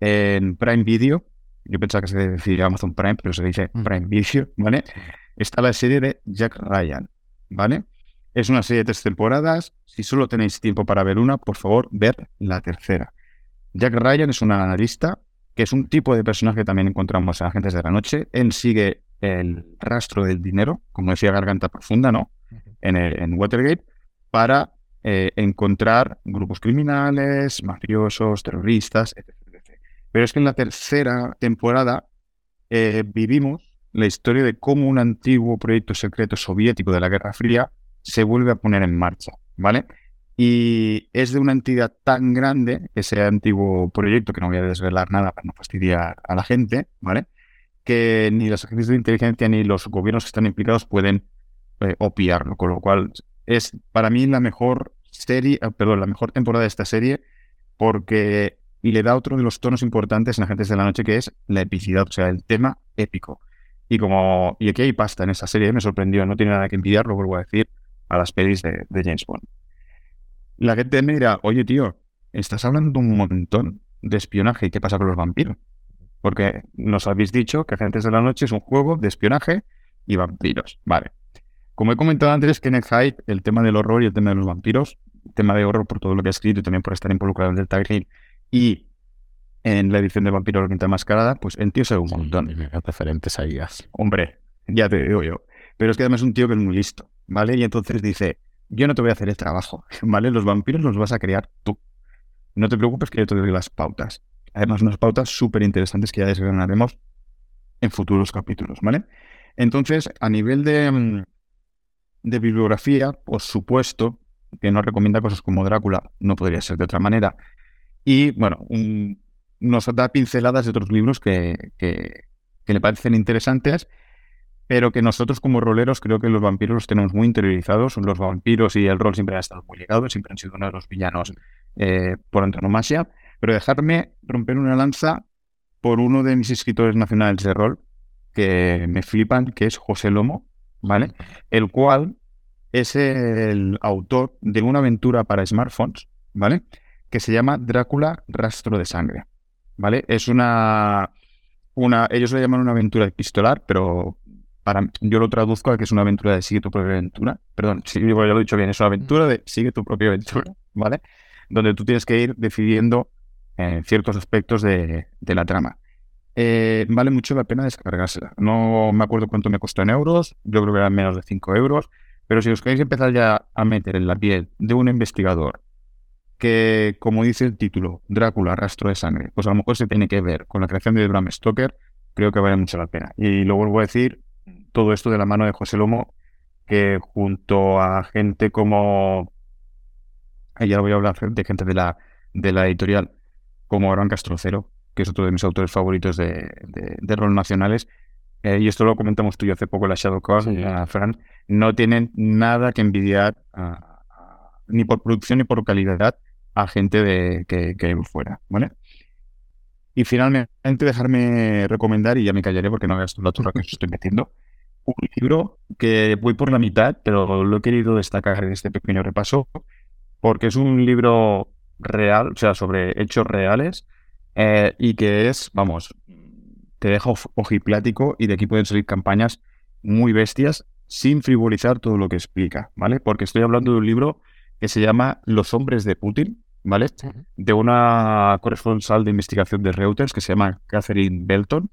En Prime Video, yo pensaba que se decía Amazon Prime, pero se dice mm. Prime Video, ¿vale? Está la serie de Jack Ryan, ¿vale? Es una serie de tres temporadas. Si solo tenéis tiempo para ver una, por favor, ver la tercera. Jack Ryan es un analista, que es un tipo de personaje que también encontramos en Agentes de la Noche. Él sigue el rastro del dinero, como decía Garganta Profunda, ¿no? En, Watergate, para eh, encontrar grupos criminales, mafiosos, terroristas, etc, Pero es que en la tercera temporada eh, vivimos la historia de cómo un antiguo proyecto secreto soviético de la Guerra Fría se vuelve a poner en marcha, ¿vale? Y es de una entidad tan grande, ese antiguo proyecto, que no voy a desvelar nada para no fastidiar a la gente, ¿vale? Que ni las agencias de inteligencia ni los gobiernos que están implicados pueden eh, con lo cual es para mí la mejor serie, eh, perdón, la mejor temporada de esta serie, porque y le da otro de los tonos importantes en Agentes de la Noche, que es la epicidad, o sea, el tema épico. Y como, y aquí hay pasta en esta serie, me sorprendió, no tiene nada que envidiar, lo vuelvo a decir, a las pelis de, James Bond. La gente me dirá, oye tío, estás hablando un montón de espionaje y qué pasa con los vampiros. Porque nos habéis dicho que Agentes de la Noche es un juego de espionaje y vampiros. Vale. Como he comentado antes, que en el tema del horror y el tema de los vampiros, tema de horror por todo lo que ha escrito y también por estar involucrado en el Green y en la edición de Vampiro la Quinta Mascarada, pues el tío sabe un montón. referentes ahí. Hombre, ya te digo yo. Pero es que además es un tío que es muy listo. ¿vale? Y entonces dice, yo no te voy a hacer el trabajo, ¿vale? Los vampiros los vas a crear tú. No te preocupes que yo te doy las pautas. Además, unas pautas súper interesantes que ya desgranaremos en futuros capítulos, ¿vale? Entonces, a nivel de, mm, de bibliografía, por supuesto, que nos recomienda cosas como Drácula, no podría ser de otra manera. Y, bueno, nos da pinceladas de otros libros que, que, que le parecen interesantes pero que nosotros como roleros creo que los vampiros los tenemos muy interiorizados. Los vampiros y el rol siempre han estado muy ligados, siempre han sido uno de los villanos eh, por antonomasia. Pero dejarme romper una lanza por uno de mis escritores nacionales de rol que me flipan, que es José Lomo, ¿vale? El cual es el autor de una aventura para smartphones, ¿vale? Que se llama Drácula Rastro de Sangre, ¿vale? Es una, una, ellos lo llaman una aventura epistolar, pero yo lo traduzco a que es una aventura de sigue tu propia aventura. Perdón, si ya lo he dicho bien, es una aventura de sigue tu propia aventura, ¿vale? Donde tú tienes que ir decidiendo eh, ciertos aspectos de, la trama. Eh, vale mucho la pena descargársela. No me acuerdo cuánto me costó en euros, yo creo que eran menos de 5 euros, pero si os queréis empezar ya a meter en la piel de un investigador que, como dice el título, Drácula, rastro de sangre, pues a lo mejor se tiene que ver con la creación de Bram Stoker, creo que vale mucho la pena. Y lo vuelvo a decir, todo esto de la mano de José Lomo, que junto a gente como, ya lo voy a hablar de gente de la, de la editorial, como Aran Castrocero, que es otro de mis autores favoritos de, de, rol nacionales, eh, y esto lo comentamos tú y hace poco en la Shadowcon, Fran, no tienen nada que envidiar ni por producción ni por calidad a gente de, que, fuera, ¿vale? Y finalmente dejarme recomendar, y ya me callaré porque no veas la turra que os estoy metiendo, un libro que voy por la mitad, pero lo he querido destacar en este pequeño repaso, porque es un libro real, o sea, sobre hechos reales, eh, y que es, vamos, te deja ojiplático y de aquí pueden salir campañas muy bestias sin frivolizar todo lo que explica, ¿vale? Porque estoy hablando de un libro que se llama Los hombres de Putin, ¿vale? De una corresponsal de investigación de Reuters que se llama Catherine Belton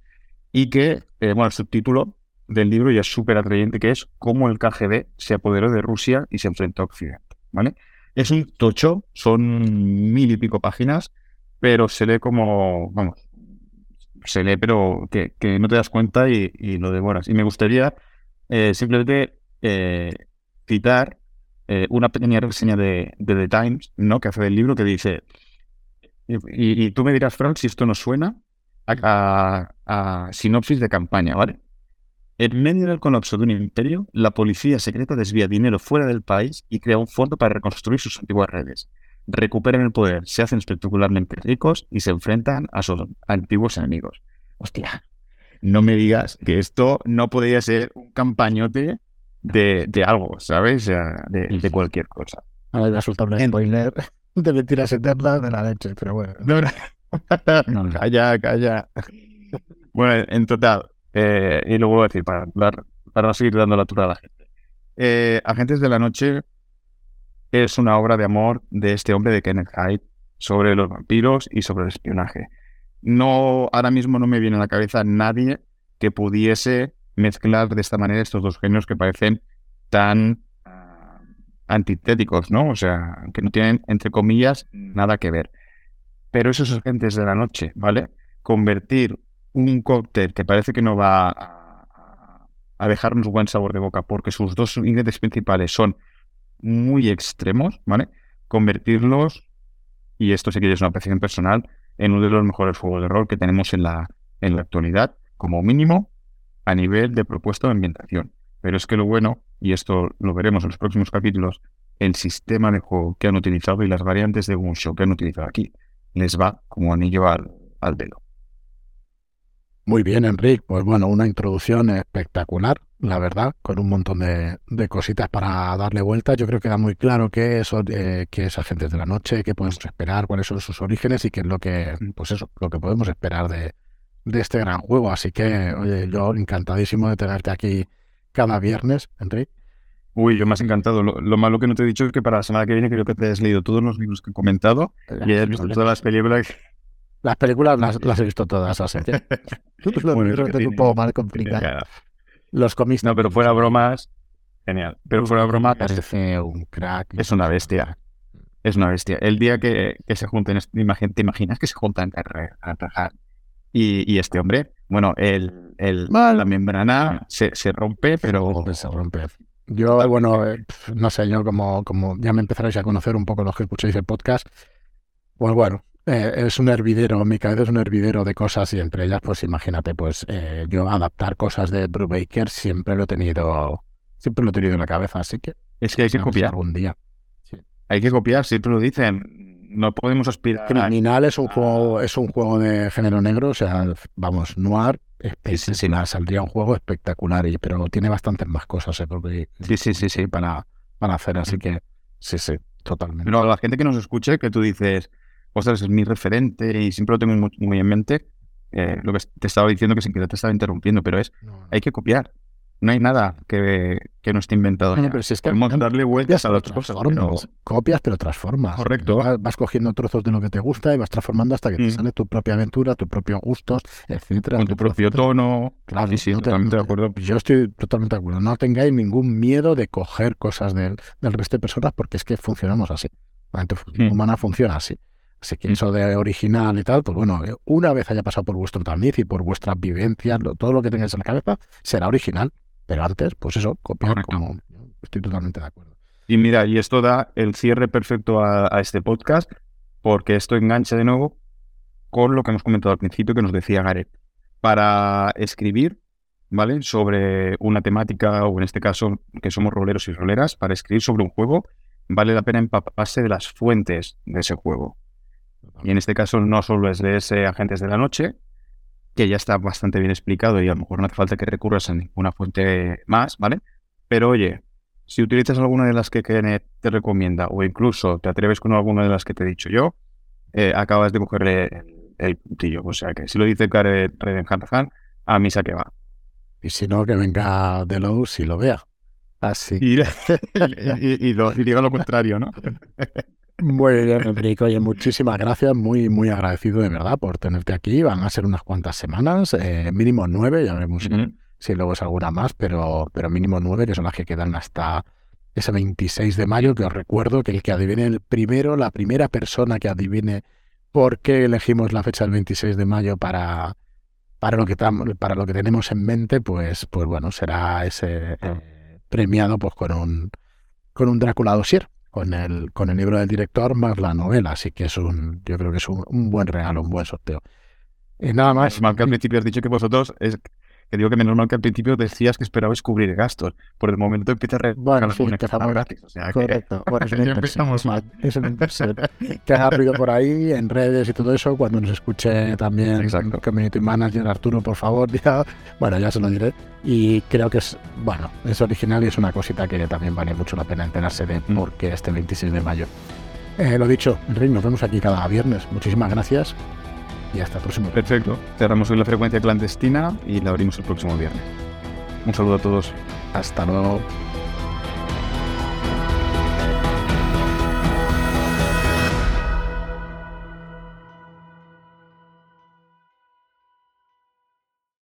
y que, eh, bueno, el subtítulo del libro ya es súper atrayente, que es cómo el KGB se apoderó de Rusia y se enfrentó a Occidente, ¿vale? Es un tocho, son mil y pico páginas, pero se lee como, vamos, se lee, pero que, no te das cuenta y, lo devoras. Y me gustaría eh, simplemente eh, citar eh, una pequeña reseña de, The Times, ¿no? Que hace del libro que dice, y, tú me dirás, Frank, si esto nos suena a, sinopsis de campaña, ¿vale? En medio del colapso de un imperio, la policía secreta desvía dinero fuera del país y crea un fondo para reconstruir sus antiguas redes. Recuperan el poder, se hacen espectacularmente ricos y se enfrentan a sus antiguos enemigos. Hostia, no me digas que esto no podría ser un campañote de, algo, ¿sabes? de, cualquier cosa. A ver, resulta un spoiler de mentiras eternas de la leche, pero bueno. No, calla, calla. Bueno, en total, eh, y luego decir, para, para no seguir dando la tura a la gente. Eh, Agentes de la Noche es una obra de amor de este hombre de Kenneth Hyde sobre los vampiros y sobre el espionaje. No, ahora mismo no me viene a la cabeza nadie que pudiese mezclar de esta manera estos dos genios que parecen tan ah, antitéticos, ¿no? O sea, que no tienen, entre comillas, nada que ver. Pero esos agentes de la noche, ¿vale? Convertir un cóctel que parece que no va a, a dejarnos buen sabor de boca porque sus dos ingredientes principales son muy extremos, ¿vale? Convertirlos, y esto sí que es una apreciación personal, en uno de los mejores juegos de rol que tenemos en la, en la actualidad, como mínimo, a nivel de propuesta de ambientación. Pero es que lo bueno, y esto lo veremos en los próximos capítulos, el sistema de juego que han utilizado y las variantes de show que han utilizado aquí les va como anillo al, al dedo. Muy bien, Enrique. Pues bueno, una introducción espectacular, la verdad, con un montón de, cositas para darle vuelta. Yo creo que da muy claro qué es, eh, qué es Agentes de la Noche, qué podemos esperar, cuáles son sus orígenes y qué es lo que, pues eso, lo que podemos esperar de, de este gran juego. Así que, oye, yo encantadísimo de tenerte aquí cada viernes, Enrique. Uy, yo más encantado. Lo, malo que no te he dicho es que para la semana que viene creo que te has leído todos los libros que he comentado y has visto todas las películas. Las películas las, he visto todas, así que bueno, es un poco más complicado. Los cómics. No, pero fuera bromas, genial. Pero fuera bromas, parece un crack. Es una bestia. Es una bestia. El día que, se junten, ¿te imaginas que se juntan a trabajar y, este hombre, bueno, el, el la membrana se, se, rompe, pero... Se rompe. Yo, bueno, eh, no sé, yo como, como ya me empezaréis a conocer un poco los que escucháis el podcast, pues bueno, eh, es un hervidero, mi cabeza es un hervidero de cosas y entre ellas, pues imagínate, pues eh, yo adaptar cosas de Brubaker siempre lo he tenido, siempre lo he tenido en la cabeza, así que... Es que hay que copiar. Algún día. Hay que copiar, siempre lo dicen no podemos aspirar. Criminal es un juego, es un juego de género negro, o sea, vamos, noir, espectacular, saldría un juego espectacular, y, pero tiene bastantes más cosas, ¿eh? sí, sí, sí, sí, para, para hacer, así que sí, sí, totalmente. No, la gente que nos escuche, que tú dices, ostras, es mi referente y siempre lo tengo muy, en mente, eh, lo que te estaba diciendo que sin querer te estaba interrumpiendo, pero es, hay que copiar no hay nada que, que no esté inventado. pero si es que Podemos darle vueltas a las cosas. Copias, pero transformas. Correcto. Vas, cogiendo trozos de lo que te gusta y vas transformando hasta que te mm. sale tu propia aventura, tus propios gustos, etcétera. Con tu propio tono. Claro, sí, sí, totalmente de acuerdo. Yo estoy totalmente de acuerdo. No tengáis ningún miedo de coger cosas del, del resto de personas porque es que funcionamos así. La mente mm. humana funciona así. Así que eso de original y tal, pues bueno, eh, una vez haya pasado por vuestro tamiz y por vuestras vivencias, todo lo que tengáis en la cabeza, será original. Pero antes, pues eso, copiar como... Estoy totalmente de acuerdo. Y mira, y esto da el cierre perfecto a, este podcast, porque esto engancha de nuevo con lo que hemos comentado al principio que nos decía Gareth. Para escribir, ¿vale? Sobre una temática, o en este caso, que somos roleros y roleras, para escribir sobre un juego, vale la pena empaparse de las fuentes de ese juego. Y en este caso no solo es de ese Agentes de la Noche, que ya está bastante bien explicado y a lo mejor no hace falta que recurras a ninguna fuente más, ¿vale? Pero oye, si utilizas alguna de las que Kenneth te recomienda o incluso te atreves con alguna de las que te he dicho yo, eh, acabas de cogerle el, puntillo. O sea que si lo dice Karen Reden a mí que va. Y si no, que venga de Lowe's y lo vea. Así. Y, y, diga lo contrario, ¿no? Muy bien, Enrique. Oye, muchísimas gracias. Muy, muy agradecido de verdad por tenerte aquí. Van a ser unas cuantas semanas, eh, mínimo nueve, ya veremos si luego es alguna más, pero, pero mínimo nueve, que son las que quedan hasta ese 26 de mayo, que os recuerdo que el que adivine el primero, la primera persona que adivine por qué elegimos la fecha del 26 de mayo para, para, lo, que para lo que tenemos en mente, pues, pues bueno, será ese eh, premiado pues con un, con un Drácula dossier con el, con el libro del director más la novela. Así que es un, yo creo que es un, buen regalo, un buen sorteo. Y nada más. Mal que al principio has dicho que vosotros es que digo que menos mal que al principio decías que esperabais cubrir gastos. Por el momento empieza a bueno, sí, empezamos gratis. O sea, correcto. Que... Bueno, es una empezamos mal. Es una que ha ruido por ahí en redes y todo eso. Cuando nos escuche también Exacto. Community Manager Arturo, por favor, ya, bueno, ya se lo diré. Y creo que es, bueno, es original y es una cosita que también vale mucho la pena enterarse de mm. por qué este 26 de mayo. Eh, lo dicho, Enrique, nos vemos aquí cada viernes. Muchísimas gracias y hasta el próximo. Perfecto. Cerramos hoy la frecuencia clandestina y la abrimos el próximo viernes. Un saludo a todos. Hasta luego.